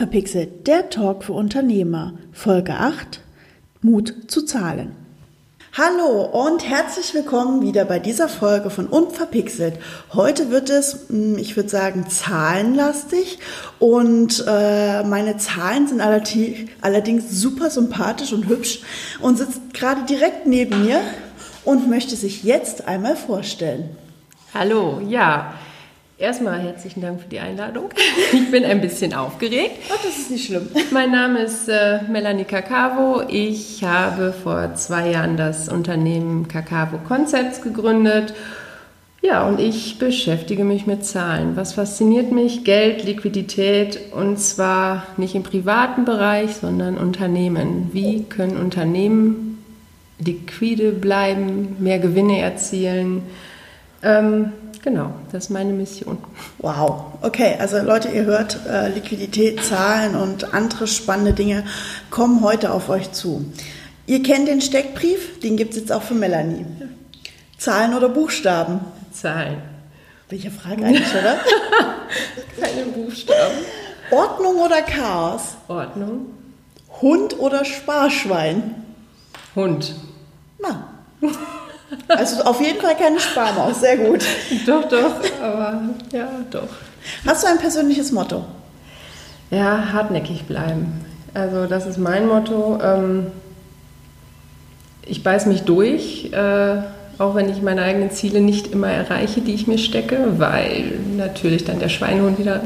Unverpixelt, der Talk für Unternehmer. Folge 8. Mut zu zahlen. Hallo und herzlich willkommen wieder bei dieser Folge von Unverpixelt. Heute wird es, hm, ich würde sagen, zahlenlastig und äh, meine Zahlen sind allerdings super sympathisch und hübsch und sitzt gerade direkt neben mir und möchte sich jetzt einmal vorstellen. Hallo, ja. Erstmal herzlichen Dank für die Einladung. Ich bin ein bisschen aufgeregt. Ach, das ist nicht schlimm. Mein Name ist äh, Melanie Kakavo. Ich habe vor zwei Jahren das Unternehmen Kakavo Concepts gegründet. Ja, und ich beschäftige mich mit Zahlen. Was fasziniert mich? Geld, Liquidität und zwar nicht im privaten Bereich, sondern Unternehmen. Wie können Unternehmen liquide bleiben, mehr Gewinne erzielen? Ähm, Genau, das ist meine Mission. Wow, okay, also Leute, ihr hört, äh, Liquidität, Zahlen und andere spannende Dinge kommen heute auf euch zu. Ihr kennt den Steckbrief, den gibt es jetzt auch für Melanie. Zahlen oder Buchstaben? Zahlen. Welche Frage eigentlich, oder? Keine Buchstaben. Ordnung oder Chaos? Ordnung. Hund oder Sparschwein? Hund. Na. Also auf jeden Fall keine Sparmaus, sehr gut. doch, doch, aber ja, doch. Hast du ein persönliches Motto? Ja, hartnäckig bleiben. Also das ist mein Motto. Ähm, ich beiß mich durch, äh, auch wenn ich meine eigenen Ziele nicht immer erreiche, die ich mir stecke, weil natürlich dann der Schweinehund wieder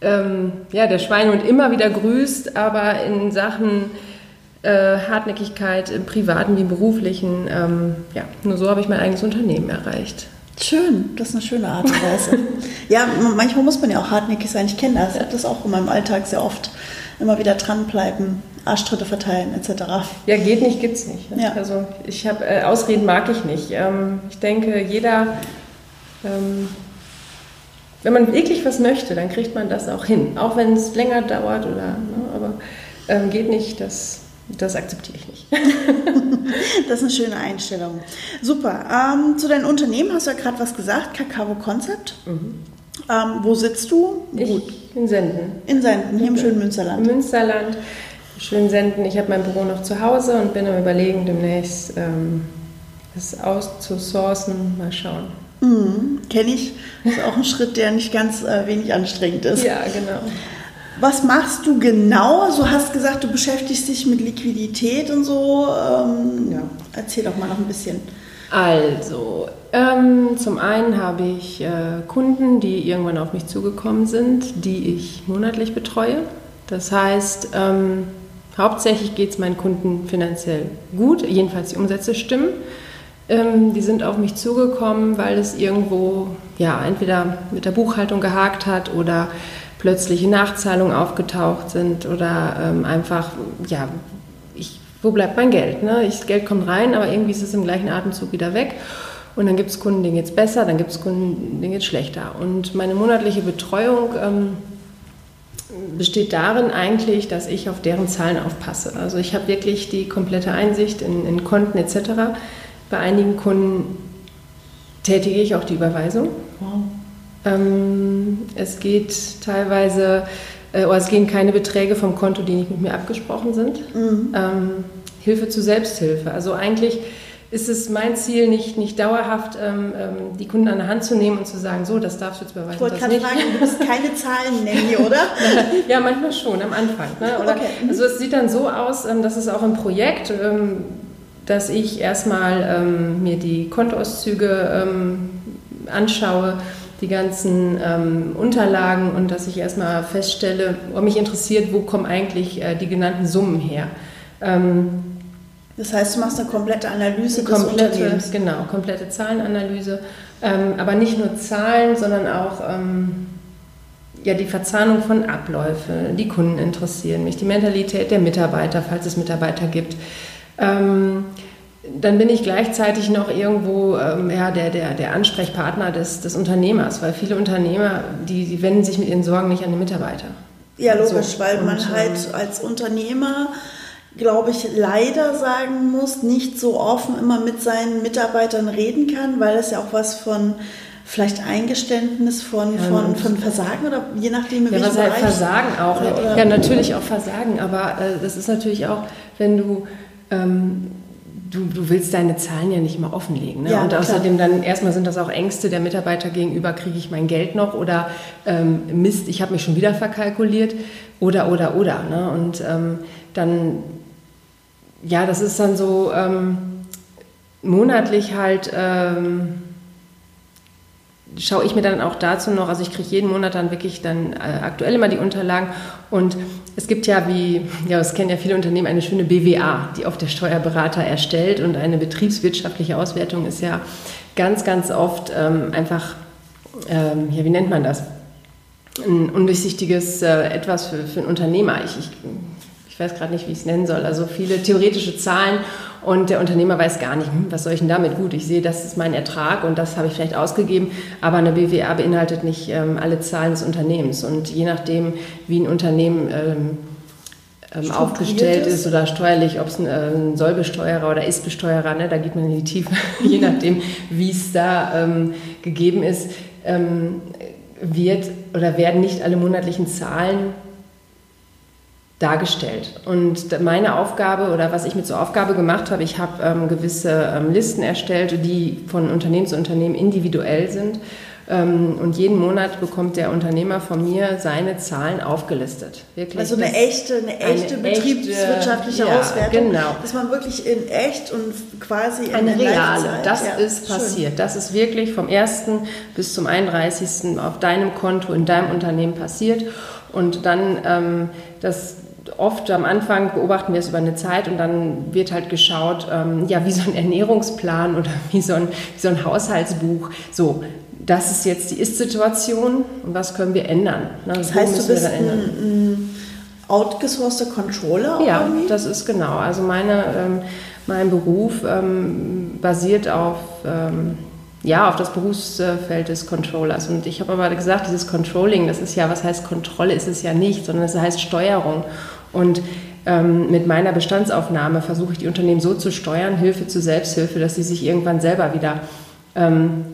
ähm, ja, der Schweinehund immer wieder grüßt, aber in Sachen äh, Hartnäckigkeit im privaten wie im beruflichen. Ähm, ja, nur so habe ich mein eigenes Unternehmen erreicht. Schön, das ist eine schöne Art und Weise. ja, manchmal muss man ja auch hartnäckig sein. Ich kenne das. Ich habe das auch in meinem Alltag sehr oft. Immer wieder dranbleiben, Arschtritte verteilen etc. Ja, geht nicht, gibt's nicht. Ne? Ja. Also ich habe äh, Ausreden mag ich nicht. Ähm, ich denke, jeder, ähm, wenn man wirklich was möchte, dann kriegt man das auch hin. Auch wenn es länger dauert oder, ne, aber ähm, geht nicht, das das akzeptiere ich nicht. das ist eine schöne Einstellung. Super. Ähm, zu deinem Unternehmen hast du ja gerade was gesagt, Kakao Concept. Mhm. Ähm, wo sitzt du? Ich in Senden. In Senden, hier im schönen Münsterland. Münsterland, schön Senden. Ich habe mein Büro noch zu Hause und bin am Überlegen, demnächst ähm, das auszusourcen. Mal schauen. Mhm, Kenne ich. Das ist auch ein Schritt, der nicht ganz äh, wenig anstrengend ist. Ja, genau. Was machst du genau? Also du hast gesagt, du beschäftigst dich mit Liquidität und so. Ähm, ja. Erzähl doch mal noch ein bisschen. Also, ähm, zum einen habe ich äh, Kunden, die irgendwann auf mich zugekommen sind, die ich monatlich betreue. Das heißt, ähm, hauptsächlich geht es meinen Kunden finanziell gut, jedenfalls die Umsätze stimmen. Ähm, die sind auf mich zugekommen, weil es irgendwo ja entweder mit der Buchhaltung gehakt hat oder plötzliche Nachzahlungen aufgetaucht sind oder ähm, einfach, ja, ich, wo bleibt mein Geld? Ne? Ich, das Geld kommt rein, aber irgendwie ist es im gleichen Atemzug wieder weg. Und dann gibt es Kunden, denen geht es besser, dann gibt es Kunden, denen geht es schlechter. Und meine monatliche Betreuung ähm, besteht darin eigentlich, dass ich auf deren Zahlen aufpasse. Also ich habe wirklich die komplette Einsicht in, in Konten etc. Bei einigen Kunden tätige ich auch die Überweisung. Wow. Ähm, es geht teilweise, äh, oder es gehen keine Beträge vom Konto, die nicht mit mir abgesprochen sind. Mhm. Ähm, Hilfe zur Selbsthilfe. Also eigentlich ist es mein Ziel, nicht, nicht dauerhaft ähm, ähm die Kunden an der Hand zu nehmen und zu sagen, so, das darfst du jetzt beweisen. Ich wollte gerade fragen, du musst keine Zahlen nennen hier, oder? ja, manchmal schon, am Anfang. Ne? Okay. Mhm. Also es sieht dann so aus, ähm, dass es auch im Projekt, ähm, dass ich erstmal mir die Kontoauszüge anschaue die ganzen ähm, Unterlagen und dass ich erstmal feststelle, ob mich interessiert, wo kommen eigentlich äh, die genannten Summen her. Ähm, das heißt, du machst eine komplette Analyse des komplette, Genau, komplette Zahlenanalyse. Ähm, aber nicht nur Zahlen, sondern auch ähm, ja, die Verzahnung von Abläufen. Die Kunden interessieren mich, die Mentalität der Mitarbeiter, falls es Mitarbeiter gibt. Dann bin ich gleichzeitig noch irgendwo ähm, ja, der, der, der Ansprechpartner des, des Unternehmers, weil viele Unternehmer, die, die wenden sich mit ihren Sorgen nicht an die Mitarbeiter. Ja, logisch, so. weil man Und, halt ähm, als Unternehmer, glaube ich, leider sagen muss, nicht so offen immer mit seinen Mitarbeitern reden kann, weil es ja auch was von vielleicht Eingeständnis von, ja, von, von Versagen oder je nachdem, in ja, was halt Versagen auch. Oder, oder? Ja, natürlich auch Versagen, aber äh, das ist natürlich auch, wenn du ähm, du, du willst deine Zahlen ja nicht mal offenlegen. Ne? Ja, und außerdem klar. dann erstmal sind das auch Ängste der Mitarbeiter gegenüber, kriege ich mein Geld noch oder ähm, Mist, ich habe mich schon wieder verkalkuliert oder, oder, oder. Ne? Und ähm, dann, ja, das ist dann so ähm, monatlich halt ähm, schaue ich mir dann auch dazu noch, also ich kriege jeden Monat dann wirklich dann äh, aktuell immer die Unterlagen und es gibt ja, wie, ja, es kennen ja viele Unternehmen, eine schöne BWA, die oft der Steuerberater erstellt und eine betriebswirtschaftliche Auswertung ist ja ganz, ganz oft ähm, einfach, ähm, ja, wie nennt man das? Ein undurchsichtiges äh, etwas für, für einen Unternehmer. Ich, ich, ich weiß gerade nicht, wie ich es nennen soll. Also viele theoretische Zahlen und der Unternehmer weiß gar nicht, hm, was soll ich denn damit? Gut, ich sehe, das ist mein Ertrag und das habe ich vielleicht ausgegeben, aber eine BWA beinhaltet nicht ähm, alle Zahlen des Unternehmens. Und je nachdem, wie ein Unternehmen ähm, ähm, aufgestellt ist. oder steuerlich, ob es ein, äh, ein Sollbesteuerer oder Ist-Besteuerer, ne, da geht man in die Tiefe, je nachdem, wie es da ähm, gegeben ist, ähm, wird oder werden nicht alle monatlichen Zahlen dargestellt. Und meine Aufgabe oder was ich mit zur Aufgabe gemacht habe, ich habe ähm, gewisse ähm, Listen erstellt, die von Unternehmen zu Unternehmen individuell sind. Ähm, und jeden Monat bekommt der Unternehmer von mir seine Zahlen aufgelistet. Wirklich also eine echte, eine echte eine betriebswirtschaftliche echte, Auswertung. genau. Dass man wirklich in echt und quasi in eine reale. Das ja, ist passiert. Schön. Das ist wirklich vom 1. bis zum 31. auf deinem Konto in deinem Unternehmen passiert. Und dann ähm, das oft am Anfang beobachten wir es über eine Zeit und dann wird halt geschaut, ähm, ja, wie so ein Ernährungsplan oder wie so ein, wie so ein Haushaltsbuch. So, das ist jetzt die Ist-Situation und was können wir ändern? Ne? Das heißt, du bist ein, outgesourceter Controller? Ja, irgendwie? das ist genau. Also meine, ähm, mein Beruf ähm, basiert auf ähm, ja, auf das Berufsfeld des Controllers. Und ich habe aber gesagt, dieses Controlling, das ist ja, was heißt Kontrolle, ist es ja nicht, sondern es heißt Steuerung. Und ähm, mit meiner Bestandsaufnahme versuche ich die Unternehmen so zu steuern, Hilfe zur Selbsthilfe, dass sie sich irgendwann selber wieder ähm,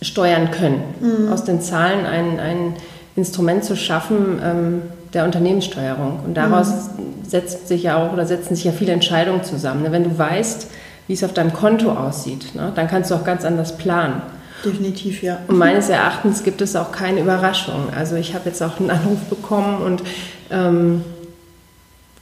steuern können. Mhm. Aus den Zahlen ein, ein Instrument zu schaffen ähm, der Unternehmenssteuerung. Und daraus mhm. setzt sich ja auch oder setzen sich ja viele Entscheidungen zusammen. Ne, wenn du weißt, wie es auf deinem Konto aussieht, ne, dann kannst du auch ganz anders planen. Definitiv, ja. Und meines Erachtens gibt es auch keine Überraschung. Also ich habe jetzt auch einen Anruf bekommen und ähm,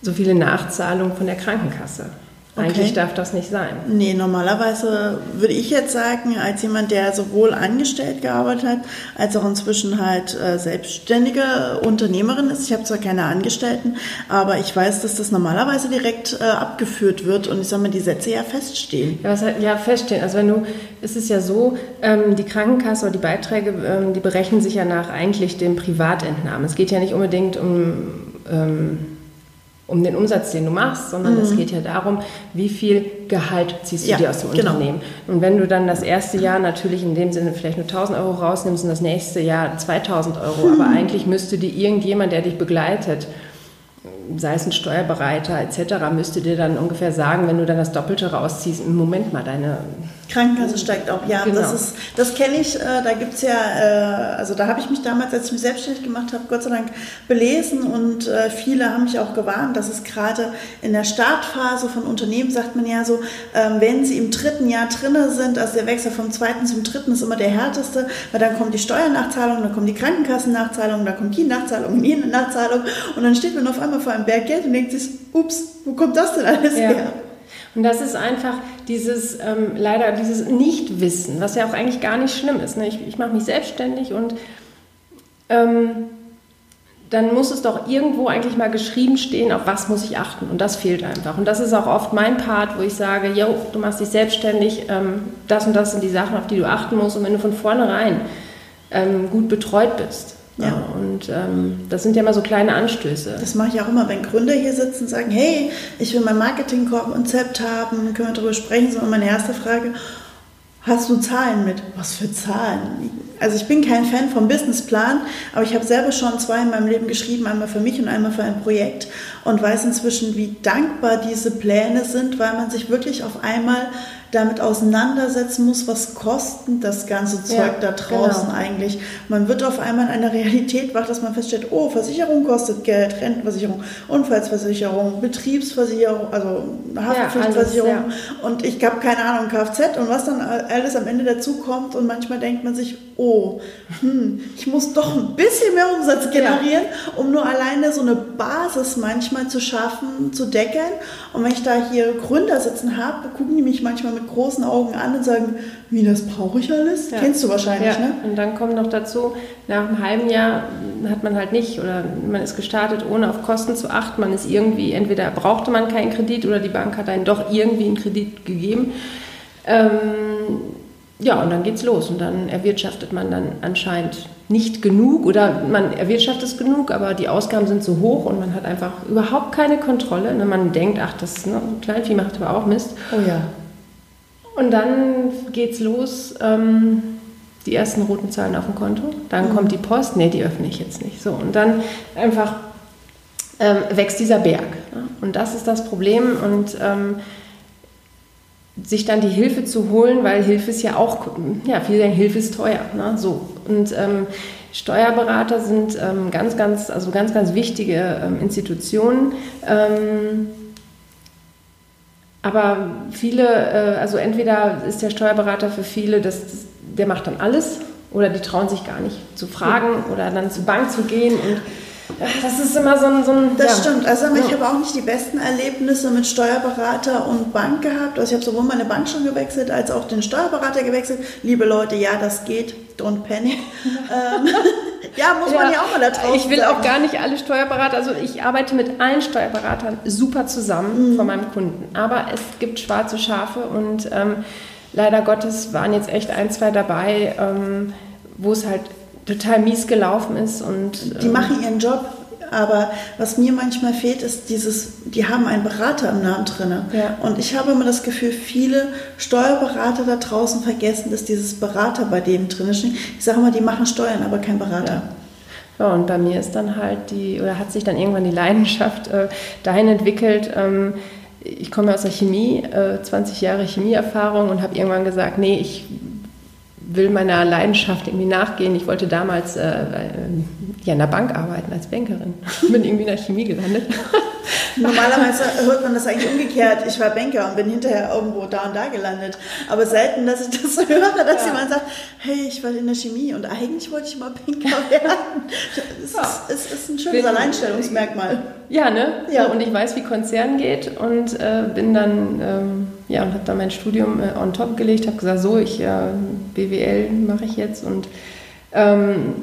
so viele Nachzahlungen von der Krankenkasse. Eigentlich okay. darf das nicht sein. Nee, normalerweise würde ich jetzt sagen, als jemand, der sowohl angestellt gearbeitet hat, als auch inzwischen halt äh, selbstständige Unternehmerin ist. Ich habe zwar keine Angestellten, aber ich weiß, dass das normalerweise direkt äh, abgeführt wird und ich sage mal, die Sätze ja feststehen. Ja, was, ja, feststehen. Also wenn du, es ist ja so, ähm, die Krankenkasse oder die Beiträge, ähm, die berechnen sich ja nach eigentlich dem Privatentnahmen. Es geht ja nicht unbedingt um ähm, um den Umsatz, den du machst, sondern mhm. es geht ja darum, wie viel Gehalt ziehst du ja, dir aus dem genau. Unternehmen. Und wenn du dann das erste Jahr natürlich in dem Sinne vielleicht nur 1000 Euro rausnimmst und das nächste Jahr 2000 Euro, mhm. aber eigentlich müsste dir irgendjemand, der dich begleitet, sei es ein Steuerbereiter etc., müsste dir dann ungefähr sagen, wenn du dann das Doppelte rausziehst, im Moment mal deine Krankenkasse steigt auch, ja. Genau. Das, das kenne ich, äh, da gibt es ja, äh, also da habe ich mich damals, als ich mich selbstständig gemacht habe, Gott sei Dank belesen und äh, viele haben mich auch gewarnt, dass es gerade in der Startphase von Unternehmen, sagt man ja so, ähm, wenn sie im dritten Jahr drinne sind, also der Wechsel vom zweiten zum dritten ist immer der härteste, weil dann kommt die Steuernachzahlung, dann kommt die Krankenkassennachzahlung, dann kommt die Nachzahlung, jene Nachzahlung und dann steht man auf einmal vor einem Berg Geld und denkt sich, ups, wo kommt das denn alles ja. her? Und das ist einfach dieses, ähm, leider dieses Nichtwissen, was ja auch eigentlich gar nicht schlimm ist. Ne? Ich, ich mache mich selbstständig und ähm, dann muss es doch irgendwo eigentlich mal geschrieben stehen, auf was muss ich achten. Und das fehlt einfach. Und das ist auch oft mein Part, wo ich sage, jo, du machst dich selbstständig, ähm, das und das sind die Sachen, auf die du achten musst. Und wenn du von vornherein ähm, gut betreut bist, ja. Und ähm, das sind ja immer so kleine Anstöße. Das mache ich auch immer, wenn Gründer hier sitzen und sagen, hey, ich will mein Marketingkonzept haben, können wir darüber sprechen. So, meine erste Frage, hast du Zahlen mit? Was für Zahlen? also ich bin kein Fan vom Businessplan, aber ich habe selber schon zwei in meinem Leben geschrieben, einmal für mich und einmal für ein Projekt und weiß inzwischen, wie dankbar diese Pläne sind, weil man sich wirklich auf einmal damit auseinandersetzen muss, was kostet das ganze Zeug ja, da draußen genau. eigentlich. Man wird auf einmal in einer Realität wach, dass man feststellt, oh, Versicherung kostet Geld, Rentenversicherung, Unfallsversicherung, Betriebsversicherung, also Haftpflichtversicherung ja, alles, ja. und ich habe keine Ahnung, Kfz und was dann alles am Ende dazu kommt und manchmal denkt man sich, oh, hm, ich muss doch ein bisschen mehr Umsatz generieren, um nur alleine so eine Basis manchmal zu schaffen, zu decken und wenn ich da hier Gründer sitzen habe, gucken die mich manchmal mit mit großen Augen an und sagen, wie, das brauche ich alles? Ja. Kennst du wahrscheinlich, ja. ne? Und dann kommt noch dazu, nach einem halben Jahr hat man halt nicht oder man ist gestartet, ohne auf Kosten zu achten. Man ist irgendwie, entweder brauchte man keinen Kredit oder die Bank hat einen doch irgendwie einen Kredit gegeben. Ähm, ja, und dann geht's los und dann erwirtschaftet man dann anscheinend nicht genug oder man erwirtschaftet es genug, aber die Ausgaben sind so hoch und man hat einfach überhaupt keine Kontrolle. Ne? Man denkt, ach, das ne, Kleinvieh macht aber auch Mist. Oh ja. Und dann geht's los. Ähm, die ersten roten Zahlen auf dem Konto. Dann mhm. kommt die Post. Nee, die öffne ich jetzt nicht. So, und dann einfach ähm, wächst dieser Berg. Ne? Und das ist das Problem. Und ähm, sich dann die Hilfe zu holen, weil Hilfe ist ja auch, ja, viele sagen, Hilfe ist teuer. Ne? So. Und ähm, Steuerberater sind ähm, ganz, ganz, also ganz, ganz wichtige ähm, Institutionen. Aber viele, äh, also entweder ist der Steuerberater für viele, das, der macht dann alles oder die trauen sich gar nicht zu fragen oder dann zur Bank zu gehen und das ist immer so ein. So ein das ja. stimmt. Also ich ja. habe auch nicht die besten Erlebnisse mit Steuerberater und Bank gehabt. Also ich habe sowohl meine Bank schon gewechselt als auch den Steuerberater gewechselt. Liebe Leute, ja, das geht. Don't panic. ähm, ja, muss man ja auch mal da drauf Ich will sagen. auch gar nicht alle Steuerberater, also ich arbeite mit allen Steuerberatern super zusammen mhm. von meinem Kunden. Aber es gibt schwarze Schafe und ähm, leider Gottes waren jetzt echt ein, zwei dabei, ähm, wo es halt total mies gelaufen ist. Und, die ähm, machen ihren Job aber was mir manchmal fehlt, ist dieses, die haben einen Berater im Namen drin. Ja. Und ich habe immer das Gefühl, viele Steuerberater da draußen vergessen, dass dieses Berater bei denen drin steht. Ich sage immer, die machen Steuern, aber kein Berater. Ja. Ja, und bei mir ist dann halt die, oder hat sich dann irgendwann die Leidenschaft äh, dahin entwickelt. Ähm, ich komme aus der Chemie, äh, 20 Jahre Chemieerfahrung und habe irgendwann gesagt, nee, ich will meiner Leidenschaft irgendwie nachgehen. Ich wollte damals äh, ja, in der Bank arbeiten als Bankerin. Bin irgendwie in der Chemie gelandet. Normalerweise hört man das eigentlich umgekehrt. Ich war Banker und bin hinterher irgendwo da und da gelandet. Aber selten, dass ich das höre, dass ja. jemand sagt, hey, ich war in der Chemie und eigentlich wollte ich mal Banker werden. Es, ja. ist, es ist, ein schönes bin, Alleinstellungsmerkmal. Ja, ne? Ja. und ich weiß, wie Konzern geht und äh, bin dann, ähm, ja, und habe dann mein Studium äh, on top gelegt, habe gesagt, so, ich, äh, BWL mache ich jetzt und ähm,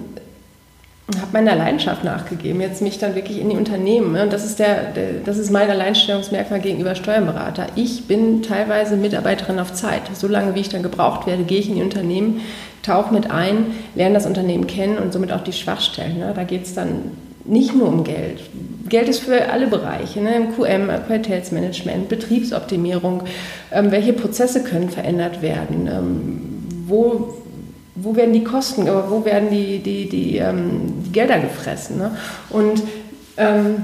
habe meiner Leidenschaft nachgegeben, jetzt mich dann wirklich in die Unternehmen. Ne? Und das ist, der, der, das ist mein Alleinstellungsmerkmal gegenüber Steuerberater. Ich bin teilweise Mitarbeiterin auf Zeit. So lange, wie ich dann gebraucht werde, gehe ich in die Unternehmen, tauche mit ein, lerne das Unternehmen kennen und somit auch die Schwachstellen. Ne? Da geht es dann nicht nur um Geld. Geld ist für alle Bereiche, ne? QM, Qualitätsmanagement, Betriebsoptimierung, ähm, welche Prozesse können verändert werden, ähm, wo wo werden die Kosten, aber wo werden die, die, die, ähm, die Gelder gefressen? Ne? Und ähm,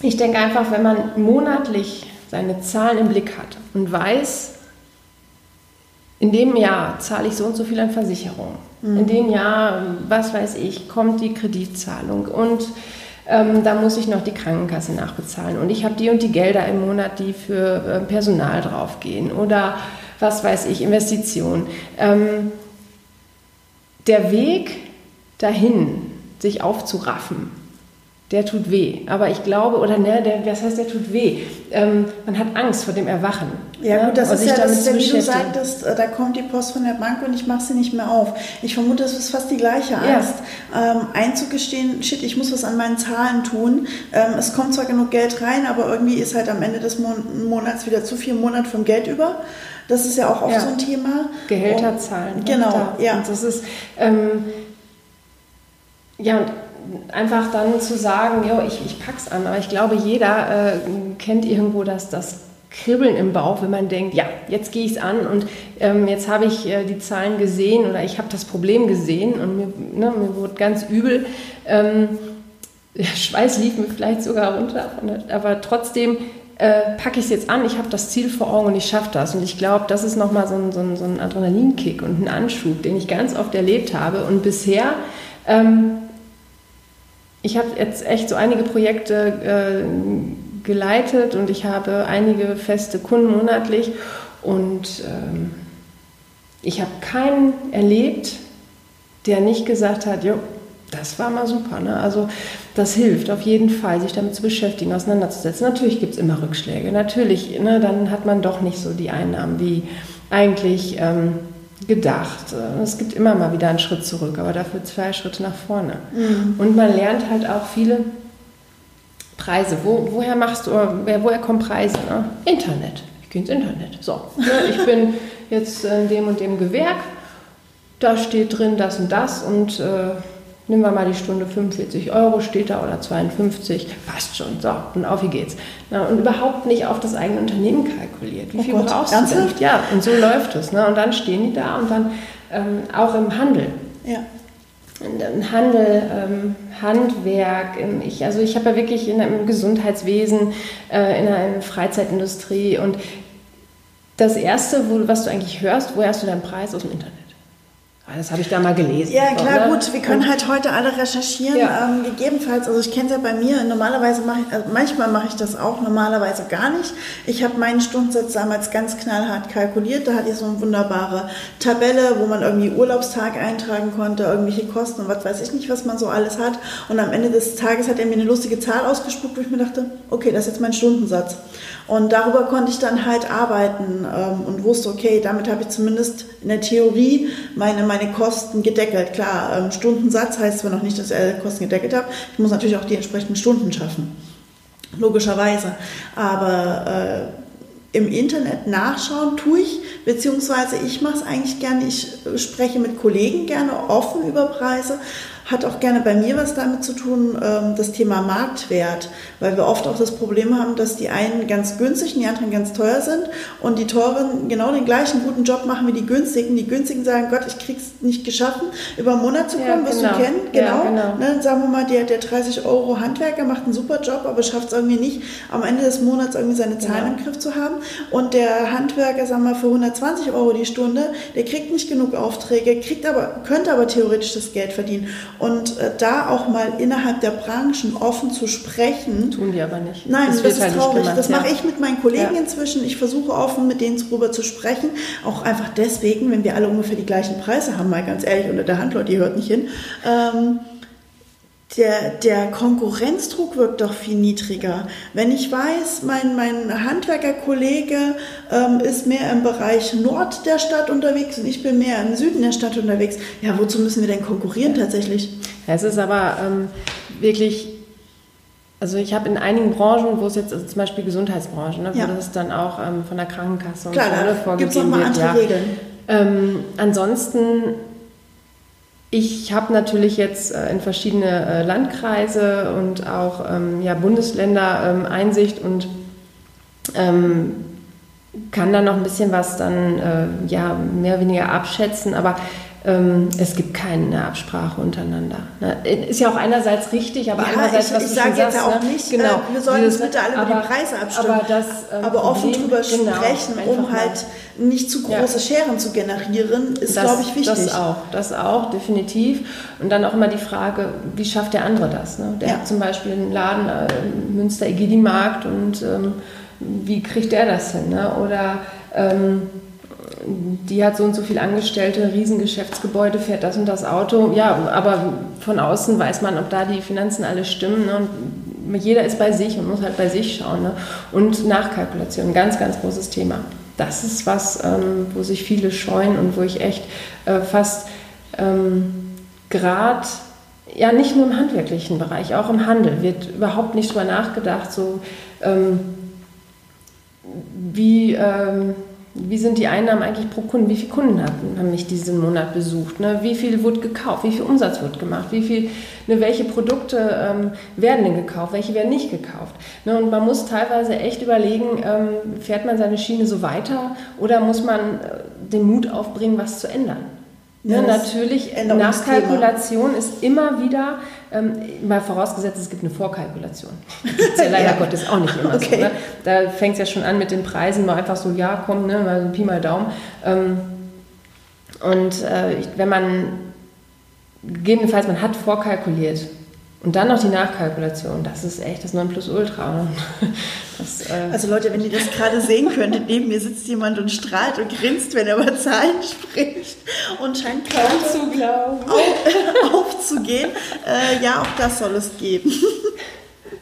ich denke einfach, wenn man monatlich seine Zahlen im Blick hat und weiß, in dem Jahr zahle ich so und so viel an Versicherung, mhm. in dem Jahr, was weiß ich, kommt die Kreditzahlung und ähm, da muss ich noch die Krankenkasse nachbezahlen und ich habe die und die Gelder im Monat, die für äh, Personal draufgehen oder was weiß ich, Investitionen. Ähm, der Weg dahin, sich aufzuraffen, der tut weh. Aber ich glaube, oder ne, der, was heißt, der tut weh? Ähm, man hat Angst vor dem Erwachen. Ja, gut, das ist ja, das, ist wie du sagtest, äh, da kommt die Post von der Bank und ich mache sie nicht mehr auf. Ich vermute, das ist fast die gleiche Angst. Ja. Ähm, einzugestehen, shit, ich muss was an meinen Zahlen tun. Ähm, es kommt zwar genug Geld rein, aber irgendwie ist halt am Ende des Monats wieder zu viel Monat vom Geld über. Das ist ja auch oft ja. so ein Thema. Gehälter zahlen. Ne? Genau, da. ja. Und das ist, ähm, ja, einfach dann zu sagen, jo, ich, ich pack's an. Aber ich glaube, jeder äh, kennt irgendwo das, das Kribbeln im Bauch, wenn man denkt, ja, jetzt gehe ich es an und ähm, jetzt habe ich äh, die Zahlen gesehen oder ich habe das Problem gesehen und mir, ne, mir wurde ganz übel. Ähm, der Schweiß lief mir vielleicht sogar runter, aber trotzdem äh, packe ich es jetzt an, ich habe das Ziel vor Augen und ich schaffe das. Und ich glaube, das ist nochmal so ein, so, ein, so ein Adrenalinkick und ein Anschub, den ich ganz oft erlebt habe. Und bisher, ähm, ich habe jetzt echt so einige Projekte äh, geleitet und ich habe einige feste Kunden monatlich und ähm, ich habe keinen erlebt, der nicht gesagt hat, jo, das war mal super. Ne? Also das hilft auf jeden Fall, sich damit zu beschäftigen, auseinanderzusetzen. Natürlich gibt es immer Rückschläge. Natürlich, ne, dann hat man doch nicht so die Einnahmen wie eigentlich ähm, gedacht. Es gibt immer mal wieder einen Schritt zurück, aber dafür zwei Schritte nach vorne. Mhm. Und man lernt halt auch viele Preise. Wo, woher machst du, woher kommen Preise? Ne? Internet. Ich gehe ins Internet. So, ne? ich bin jetzt in dem und dem Gewerk. Da steht drin das und das und äh, Nehmen wir mal die Stunde 45 Euro, steht da oder 52, passt schon, so, und auf wie geht's. Na, und überhaupt nicht auf das eigene Unternehmen kalkuliert. Wie oh viel Gott, brauchst du denn? Ja, und so läuft es. Ne? Und dann stehen die da und dann ähm, auch im Handel. Ja. Im Handel, ähm, Handwerk, im, ich, also ich habe ja wirklich in einem Gesundheitswesen, äh, in einer Freizeitindustrie und das Erste, wo, was du eigentlich hörst, woher hast du deinen Preis aus dem Internet? Ah, das habe ich da mal gelesen. Ja, klar, oder? gut. Wir können und halt heute alle recherchieren. Ja. Ähm, gegebenenfalls, also ich kenne es ja bei mir, normalerweise mache ich, also manchmal mache ich das auch, normalerweise gar nicht. Ich habe meinen Stundensatz damals ganz knallhart kalkuliert. Da hatte ich so eine wunderbare Tabelle, wo man irgendwie Urlaubstag eintragen konnte, irgendwelche Kosten und was weiß ich nicht, was man so alles hat. Und am Ende des Tages hat er mir eine lustige Zahl ausgespuckt, wo ich mir dachte, okay, das ist jetzt mein Stundensatz. Und darüber konnte ich dann halt arbeiten ähm, und wusste, okay, damit habe ich zumindest in der Theorie meine, meine Kosten gedeckelt. Klar, ähm, Stundensatz heißt zwar noch nicht, dass ich Kosten gedeckelt habe. Ich muss natürlich auch die entsprechenden Stunden schaffen. Logischerweise. Aber äh, im Internet nachschauen tue ich, beziehungsweise ich mache es eigentlich gerne, ich spreche mit Kollegen gerne offen über Preise, hat auch gerne bei mir was damit zu tun, ähm, das Thema Marktwert, weil wir oft auch das Problem haben, dass die einen ganz günstig und die anderen ganz teuer sind und die teuren genau den gleichen guten Job machen wie die günstigen. Die günstigen sagen, Gott, ich krieg's nicht geschaffen, über einen Monat zu kommen, ja, wirst genau. du kennen, genau. Ja, genau. Ne, sagen wir mal, der, der 30 Euro Handwerker macht einen super Job, aber schafft es irgendwie nicht, am Ende des Monats irgendwie seine Zahlen genau. im Griff zu haben. Und der Handwerker, sagen wir mal, für 120 Euro die Stunde, der kriegt nicht genug Aufträge, kriegt aber, könnte aber theoretisch das Geld verdienen. Und äh, da auch mal innerhalb der Branchen offen zu sprechen. Tun die aber nicht. Nein, das, das ist halt traurig. Gemacht, das ja. mache ich mit meinen Kollegen ja. inzwischen. Ich versuche offen mit denen darüber zu sprechen. Auch einfach deswegen, wenn wir alle ungefähr die gleichen Preise haben, mal ganz ehrlich, unter der Hand, Leute, ihr hört nicht hin. Ähm, der, der Konkurrenzdruck wirkt doch viel niedriger. Wenn ich weiß, mein, mein Handwerkerkollege ähm, ist mehr im Bereich Nord der Stadt unterwegs und ich bin mehr im Süden der Stadt unterwegs, ja, wozu müssen wir denn konkurrieren tatsächlich? es ist aber ähm, wirklich, also ich habe in einigen Branchen, wo es jetzt, also zum Beispiel Gesundheitsbranche, ne, wo ja. das dann auch ähm, von der Krankenkasse und Klar, so ne, vorgegeben gibt es andere ja. Regeln. Ähm, ansonsten ich habe natürlich jetzt äh, in verschiedene äh, Landkreise und auch ähm, ja, Bundesländer ähm, Einsicht und ähm, kann da noch ein bisschen was dann äh, ja, mehr oder weniger abschätzen. Aber es gibt keine Absprache untereinander. Ist ja auch einerseits richtig, aber ja, andererseits, ich, was ich du schon sagst, ja auch ne? nicht, genau, äh, wir sollten uns bitte alle aber, über die Preise abstimmen, aber, das, ähm, aber offen Problem, drüber genau, sprechen, um halt nicht zu große ja. Scheren zu generieren, ist, glaube ich, wichtig. Das auch, das auch, definitiv. Und dann auch immer die Frage, wie schafft der andere das? Ne? Der ja. hat zum Beispiel einen Laden äh, Münster Egidi-Markt und ähm, wie kriegt der das hin? Ne? Oder ähm, die hat so und so viel Angestellte, Riesengeschäftsgebäude, fährt das und das Auto. Ja, aber von außen weiß man, ob da die Finanzen alle stimmen. Ne? Und jeder ist bei sich und muss halt bei sich schauen. Ne? Und Nachkalkulation, ganz, ganz großes Thema. Das ist was, ähm, wo sich viele scheuen und wo ich echt äh, fast ähm, gerade, ja nicht nur im handwerklichen Bereich, auch im Handel wird überhaupt nicht drüber nachgedacht, so ähm, wie ähm, wie sind die Einnahmen eigentlich pro Kunden? Wie viele Kunden haben, haben mich diesen Monat besucht? Ne? Wie viel wurde gekauft? Wie viel Umsatz wird gemacht? Wie viel, ne, welche Produkte ähm, werden denn gekauft? Welche werden nicht gekauft? Ne? Und man muss teilweise echt überlegen, ähm, fährt man seine Schiene so weiter oder muss man äh, den Mut aufbringen, was zu ändern? Ja, ne, natürlich, Nachkalkulation ist immer wieder, ähm, mal vorausgesetzt, es gibt eine Vorkalkulation. Das ist ja leider ja. Gottes auch nicht immer okay. so. Ne? Da fängt es ja schon an mit den Preisen, mal einfach so, ja, komm, ne, mal so Pi mal Daumen. Ähm, und äh, wenn man, gegebenenfalls, man hat vorkalkuliert, und dann noch die Nachkalkulation, das ist echt das Nonplusultra. Das, äh also Leute, wenn ihr das gerade sehen könntet, neben mir sitzt jemand und strahlt und grinst, wenn er über Zahlen spricht und scheint kaum zu glauben, auf, aufzugehen. Äh, ja, auch das soll es geben.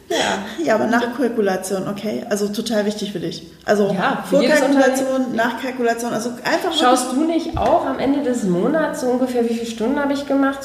Ja. ja, aber Nachkalkulation, okay. Also total wichtig für dich. Also ja, Vorkalkulation, Nachkalkulation, also einfach. Schaust du nicht auch am Ende des Monats so ungefähr, wie viele Stunden habe ich gemacht?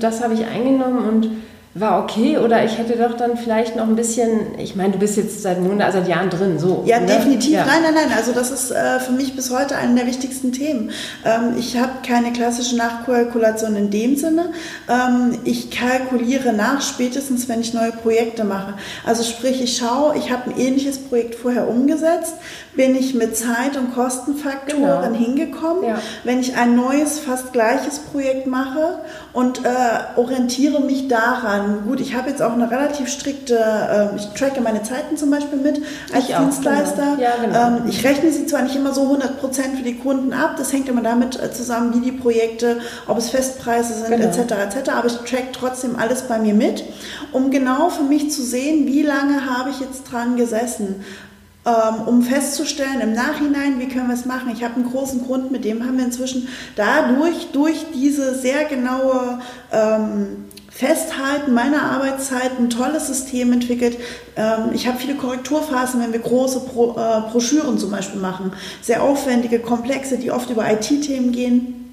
das habe ich eingenommen und war okay oder ich hätte doch dann vielleicht noch ein bisschen, ich meine, du bist jetzt seit Monaten, seit Jahren drin, so. Ja, ne? definitiv. Ja. Nein, nein, nein. Also das ist äh, für mich bis heute einer der wichtigsten Themen. Ähm, ich habe keine klassische Nachkalkulation in dem Sinne. Ähm, ich kalkuliere nach, spätestens wenn ich neue Projekte mache. Also sprich, ich schaue, ich habe ein ähnliches Projekt vorher umgesetzt, bin ich mit Zeit- und Kostenfaktoren genau. hingekommen. Ja. Wenn ich ein neues, fast gleiches Projekt mache und äh, orientiere mich daran. Gut, ich habe jetzt auch eine relativ strikte, äh, ich tracke meine Zeiten zum Beispiel mit als ich Dienstleister. Auch, genau. Ja, genau. ähm, ich rechne sie zwar nicht immer so 100% für die Kunden ab, das hängt immer damit äh, zusammen, wie die Projekte, ob es Festpreise sind, genau. etc., etc., aber ich track trotzdem alles bei mir mit, um genau für mich zu sehen, wie lange habe ich jetzt dran gesessen um festzustellen im Nachhinein, wie können wir es machen. Ich habe einen großen Grund, mit dem haben wir inzwischen dadurch, durch diese sehr genaue ähm, Festhalten meiner Arbeitszeit ein tolles System entwickelt. Ähm, ich habe viele Korrekturphasen, wenn wir große äh, Broschüren zum Beispiel machen, sehr aufwendige, komplexe, die oft über IT-Themen gehen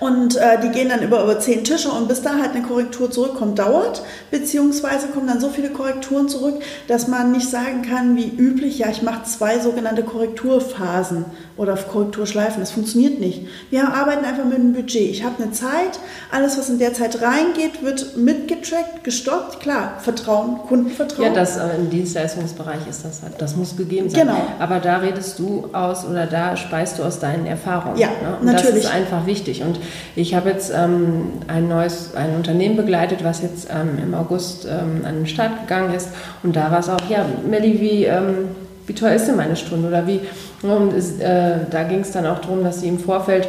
und äh, die gehen dann über, über zehn Tische und bis da halt eine Korrektur zurückkommt, dauert, beziehungsweise kommen dann so viele Korrekturen zurück, dass man nicht sagen kann, wie üblich, ja, ich mache zwei sogenannte Korrekturphasen oder Korrekturschleifen. Das funktioniert nicht. Wir arbeiten einfach mit einem Budget. Ich habe eine Zeit, alles, was in der Zeit reingeht, wird mitgetrackt, gestoppt. Klar, Vertrauen, Kundenvertrauen. Ja, das äh, im Dienstleistungsbereich ist das halt, das muss gegeben sein. Genau. Aber da redest du aus oder da speist du aus deinen Erfahrungen. Ja, ne? Und natürlich. Das ist einfach wichtig. Und ich habe jetzt ähm, ein neues, ein Unternehmen begleitet, was jetzt ähm, im August ähm, an den Start gegangen ist. Und da war es auch, ja, Melli, wie ähm, wie teuer ist denn meine Stunde oder wie. Und es, äh, da ging es dann auch darum, dass sie im Vorfeld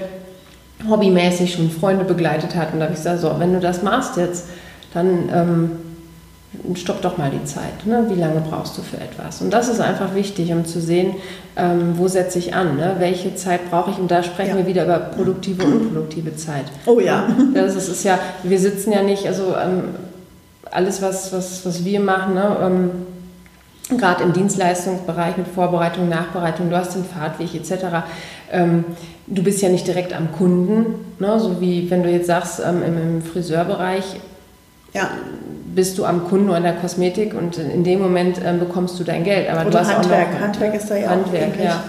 hobbymäßig schon Freunde begleitet hat. Und da habe ich gesagt, so, wenn du das machst jetzt, dann ähm, stopp doch mal die Zeit. Ne? Wie lange brauchst du für etwas? Und das ist einfach wichtig, um zu sehen, ähm, wo setze ich an, ne? welche Zeit brauche ich. Und da sprechen ja. wir wieder über produktive und unproduktive Zeit. Oh ja. Das ist, ist ja, wir sitzen ja nicht, also ähm, alles, was, was, was wir machen, ne? Ähm, gerade im Dienstleistungsbereich mit Vorbereitung, Nachbereitung, du hast den Fahrtweg etc. Ähm, du bist ja nicht direkt am Kunden, ne? so wie wenn du jetzt sagst, ähm, im, im, Friseurbereich ja. bist du am Kunden oder in der Kosmetik und in dem Moment ähm, bekommst du dein Geld. Aber oder du hast Handwerk, auch noch, Handwerk ist da ja Handwerk, auch ja.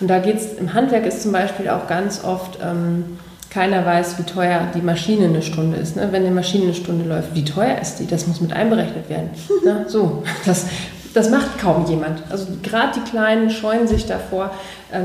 Und da geht's, im Handwerk ist zum Beispiel auch ganz oft, ähm, keiner weiß, wie teuer die Maschine eine Stunde ist. Ne? Wenn eine Maschine eine Stunde läuft, wie teuer ist die? Das muss mit einberechnet werden. ne? So, das das macht kaum jemand. Also gerade die Kleinen scheuen sich davor,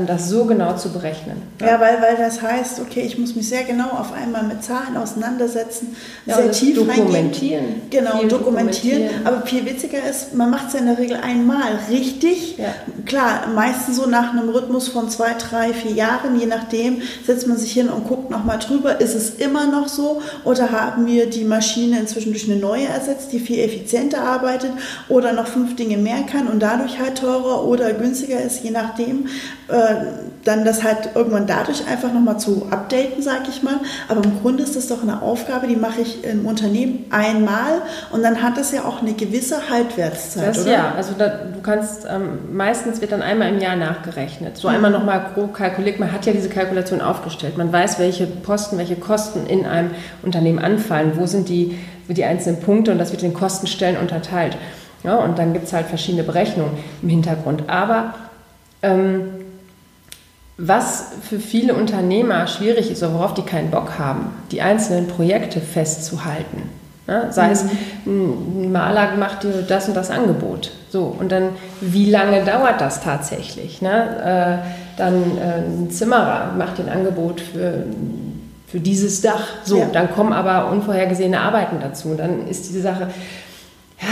das so genau zu berechnen. Ja, ja, weil, weil das heißt, okay, ich muss mich sehr genau auf einmal mit Zahlen auseinandersetzen, ja, sehr tief dokumentieren. Reingehen. Genau, dokumentieren. dokumentieren. Aber viel witziger ist, man macht es ja in der Regel einmal richtig. Ja. Klar, meistens so nach einem Rhythmus von zwei, drei, vier Jahren, je nachdem, setzt man sich hin und guckt nochmal drüber, ist es immer noch so oder haben wir die Maschine inzwischen durch eine neue ersetzt, die viel effizienter arbeitet oder noch fünf Dinge mehr kann und dadurch halt teurer oder günstiger ist, je nachdem. Äh, dann das halt irgendwann dadurch einfach nochmal zu updaten, sag ich mal. Aber im Grunde ist das doch eine Aufgabe, die mache ich im Unternehmen einmal und dann hat das ja auch eine gewisse Haltwertszeit, das, oder? Ja, also da, du kannst, ähm, meistens wird dann einmal im Jahr nachgerechnet. So mhm. einmal nochmal grob kalkuliert, man hat ja diese Kalkulation aufgestellt. Man weiß, welche Posten, welche Kosten in einem Unternehmen anfallen, wo sind die, die einzelnen Punkte und das wird in Kostenstellen unterteilt. Ja, und dann gibt es halt verschiedene Berechnungen im Hintergrund. Aber ähm, was für viele Unternehmer schwierig ist, worauf die keinen Bock haben, die einzelnen Projekte festzuhalten. Ne? Sei mhm. es, ein Maler macht dir das und das Angebot. So, und dann, wie lange dauert das tatsächlich? Ne? Äh, dann äh, ein Zimmerer macht dir ein Angebot für, für dieses Dach. So, ja. dann kommen aber unvorhergesehene Arbeiten dazu. Dann ist diese Sache, ja,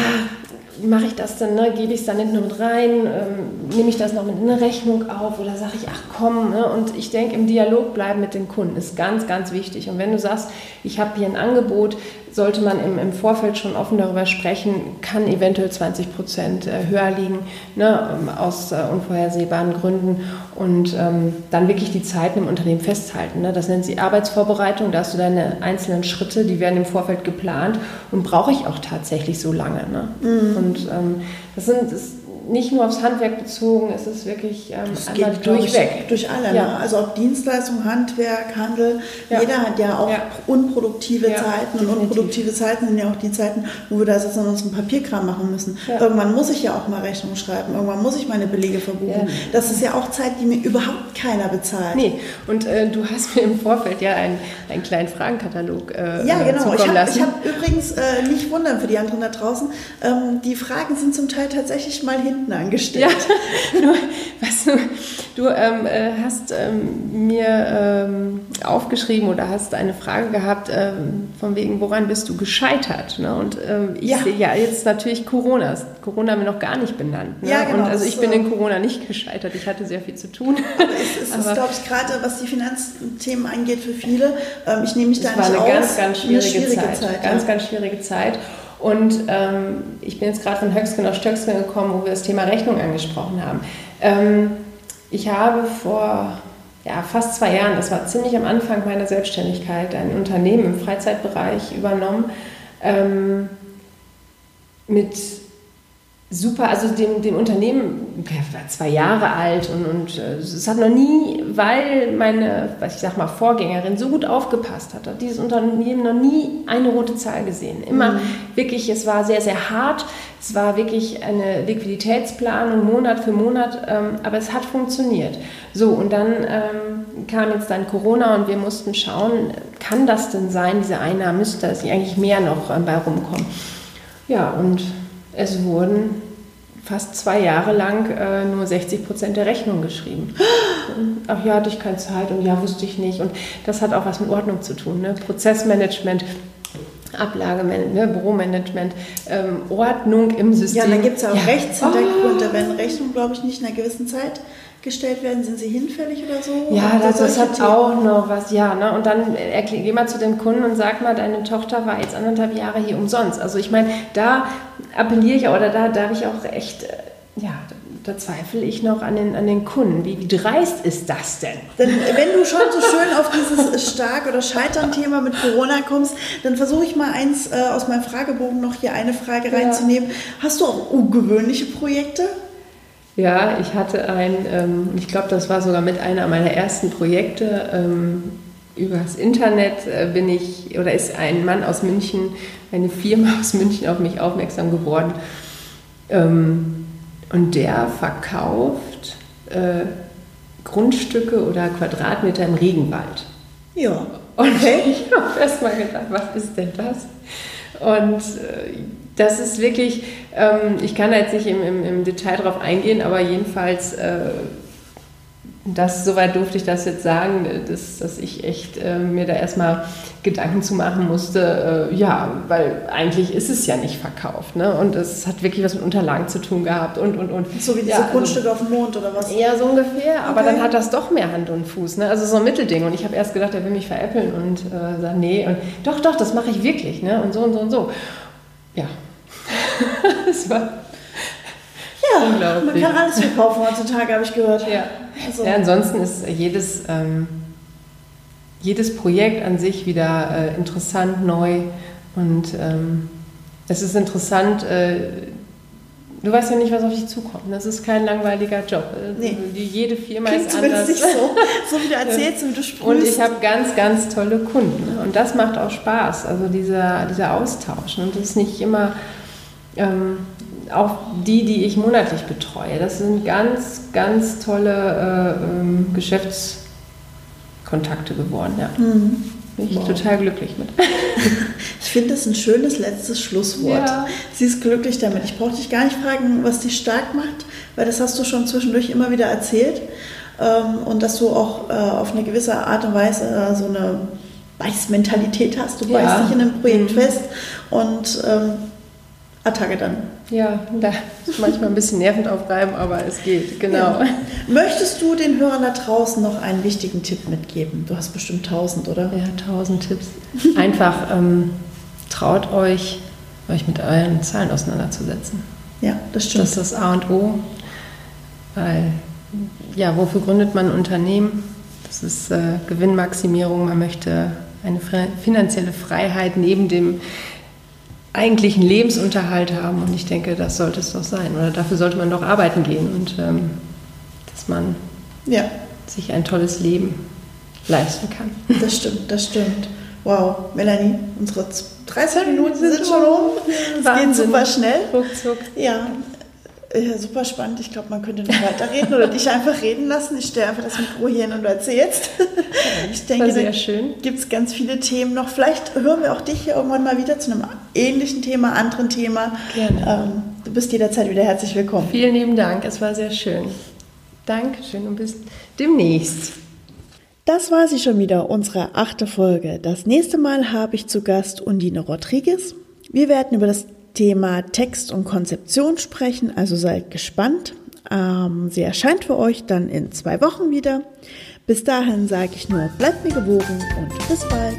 mache ich das denn? Ne? Gebe ich es dann nicht nur mit rein? Ähm, nehme ich das noch mit in eine Rechnung auf? Oder sage ich, ach komm, ne? und ich denke, im Dialog bleiben mit den Kunden ist ganz, ganz wichtig. Und wenn du sagst, ich habe hier ein Angebot, sollte man im, im Vorfeld schon offen darüber sprechen, kann eventuell 20 Prozent äh, höher liegen, ne? Ähm, aus äh, unvorhersehbaren Gründen. Und ähm, dann wirklich die Zeiten im Unternehmen festhalten. Ne? Das nennt sie Arbeitsvorbereitung. Da hast du deine einzelnen Schritte, die werden im Vorfeld geplant und brauche ich auch tatsächlich so lange. Ne? Mhm. Und ähm, das sind das nicht nur aufs Handwerk bezogen, es ist wirklich ähm, das einmal geht, durchweg. Durch alle, ja. ne? also ob Dienstleistung, Handwerk, Handel, ja. jeder hat ja auch ja. unproduktive Zeiten definitiv. und unproduktive Zeiten sind ja auch die Zeiten, wo wir da sitzen und uns einen Papierkram machen müssen. Irgendwann muss ich ja auch mal Rechnung schreiben, irgendwann muss ich meine Belege verbuchen. Das ist ja auch Zeit, die mir überhaupt keiner bezahlt. Nee, und äh, du hast mir im Vorfeld ja einen, einen kleinen Fragenkatalog äh, Ja, genau. Ich habe hab übrigens, äh, nicht wundern für die anderen da draußen, ähm, die Fragen sind zum Teil tatsächlich mal hin hinten angestellt. Ja, du, weißt du, du ähm, äh, hast ähm, mir ähm, aufgeschrieben oder hast eine Frage gehabt, ähm, von wegen, woran bist du gescheitert? Ne? Und ähm, ich ja. sehe ja jetzt natürlich Corona. Corona haben wir noch gar nicht benannt. Ne? Ja, genau. Und also ich bin in Corona nicht gescheitert. Ich hatte sehr viel zu tun. Aber es, es ist, glaube ich, gerade was die Finanzthemen angeht für viele. Ähm, ich nehme mich da nicht aus. Es war eine ganz, ganz schwierige, schwierige Zeit. Zeit. Ganz, ja. ganz schwierige Zeit. Und ähm, ich bin jetzt gerade von Höchstgen auf Stöcksken gekommen, wo wir das Thema Rechnung angesprochen haben. Ähm, ich habe vor ja, fast zwei Jahren, das war ziemlich am Anfang meiner Selbstständigkeit, ein Unternehmen im Freizeitbereich übernommen ähm, mit super, also dem, dem Unternehmen, war zwei Jahre alt und, und äh, es hat noch nie, weil meine, was ich sag mal, Vorgängerin so gut aufgepasst hat, hat dieses Unternehmen noch nie eine rote Zahl gesehen. Immer mhm. wirklich, es war sehr, sehr hart, es war wirklich eine Liquiditätsplanung Monat für Monat, ähm, aber es hat funktioniert. So, und dann ähm, kam jetzt dann Corona und wir mussten schauen, kann das denn sein, diese Einnahmen, müsste da eigentlich mehr noch ähm, bei rumkommen. Ja, und es wurden fast zwei Jahre lang äh, nur 60 Prozent der Rechnung geschrieben. Ach ja, hatte ich keine Zeit und ja, wusste ich nicht. Und das hat auch was mit Ordnung zu tun. Ne? Prozessmanagement. Ablagemanagement, ne, Büromanagement, ähm, Ordnung im System. Ja, dann gibt es ja auch ja. Rechtshintergründe, oh. wenn Rechnungen, glaube ich, nicht in einer gewissen Zeit gestellt werden? Sind sie hinfällig oder so? Ja, das, das hat Themen? auch noch was, ja. Ne? Und dann geh mal zu dem Kunden und sag mal, deine Tochter war jetzt anderthalb Jahre hier umsonst. Also ich meine, da appelliere ich oder da darf ich auch echt, äh, ja, da zweifle ich noch an den, an den Kunden. Wie, wie dreist ist das denn? denn? Wenn du schon so schön auf dieses Stark- oder Scheitern-Thema mit Corona kommst, dann versuche ich mal eins äh, aus meinem Fragebogen noch hier eine Frage ja. reinzunehmen. Hast du auch ungewöhnliche Projekte? Ja, ich hatte ein, ähm, ich glaube, das war sogar mit einer meiner ersten Projekte. Ähm, über das Internet äh, bin ich, oder ist ein Mann aus München, eine Firma aus München auf mich aufmerksam geworden. Ähm, und der verkauft äh, Grundstücke oder Quadratmeter im Regenwald. Ja. Und ich habe erst mal gedacht, was ist denn das? Und äh, das ist wirklich, ähm, ich kann da jetzt nicht im, im, im, Detail drauf eingehen, aber jedenfalls, äh, das, soweit durfte ich das jetzt sagen, dass, dass ich echt äh, mir da erstmal Gedanken zu machen musste, äh, ja, weil eigentlich ist es ja nicht verkauft, ne? Und es hat wirklich was mit Unterlagen zu tun gehabt und, und, und. So wie diese ja, also Grundstücke also, auf dem Mond oder was? Ja, so ungefähr, aber dann hat das doch mehr Hand und Fuß, ne? Also so ein Mittelding und ich habe erst gedacht, er will mich veräppeln und äh, sagt, nee, und doch, doch, das mache ich wirklich, ne? Und so und so und so. Ja, das war ja, man kann alles verkaufen heutzutage, habe ich gehört. Ja. Also. ja, ansonsten ist jedes, ähm, jedes Projekt an sich wieder äh, interessant, neu und ähm, es ist interessant, äh, Du weißt ja nicht, was auf dich zukommt. Das ist kein langweiliger Job. Nee. Die, jede Firma Klingt ist anders. Nicht so, so wie du erzählst und wie du sprühst. Und ich habe ganz, ganz tolle Kunden. Und das macht auch Spaß, also dieser, dieser Austausch. Und das ist nicht immer ähm, auch die, die ich monatlich betreue, das sind ganz, ganz tolle äh, ähm, Geschäftskontakte geworden. Ja. Mhm. Bin ich wow. total glücklich mit. ich finde das ein schönes letztes Schlusswort. Ja. Sie ist glücklich damit. Ich brauche dich gar nicht fragen, was dich stark macht, weil das hast du schon zwischendurch immer wieder erzählt. Ähm, und dass du auch äh, auf eine gewisse Art und Weise äh, so eine Beißmentalität hast. Du ja. beißt dich in einem Projekt mhm. fest und ähm, Attacke dann. Ja, da ist manchmal ein bisschen nervend aufreiben, aber es geht, genau. Ja. Möchtest du den Hörern da draußen noch einen wichtigen Tipp mitgeben? Du hast bestimmt tausend, oder? Ja, tausend Tipps. Einfach ähm, traut euch, euch mit euren Zahlen auseinanderzusetzen. Ja, das stimmt. Das ist das A und O. Weil, ja, wofür gründet man ein Unternehmen? Das ist äh, Gewinnmaximierung. Man möchte eine finanzielle Freiheit neben dem eigentlichen Lebensunterhalt haben. Und ich denke, das sollte es doch sein. Oder dafür sollte man doch arbeiten gehen und ähm, dass man ja. sich ein tolles Leben leisten kann. Das stimmt, das stimmt. Wow, Melanie, unsere 30 Minuten sind schon um. Es geht super schnell. Ruckzuck. Ja, ja, super spannend. Ich glaube, man könnte noch weiterreden oder dich einfach reden lassen. Ich stelle einfach das Mikro hier hin und du erzählst. ich denke, sehr schön. gibt es ganz viele Themen noch. Vielleicht hören wir auch dich hier irgendwann mal wieder zu einem ähnlichen Thema, anderen Thema. Gerne. Ähm, du bist jederzeit wieder herzlich willkommen. Vielen lieben Dank. Es war sehr schön. Dankeschön und bis demnächst. Das war sie schon wieder, unsere achte Folge. Das nächste Mal habe ich zu Gast Undine Rodriguez. Wir werden über das Thema Text und Konzeption sprechen, also seid gespannt. Ähm, sie erscheint für euch dann in zwei Wochen wieder. Bis dahin sage ich nur, bleibt mir gewogen und bis bald.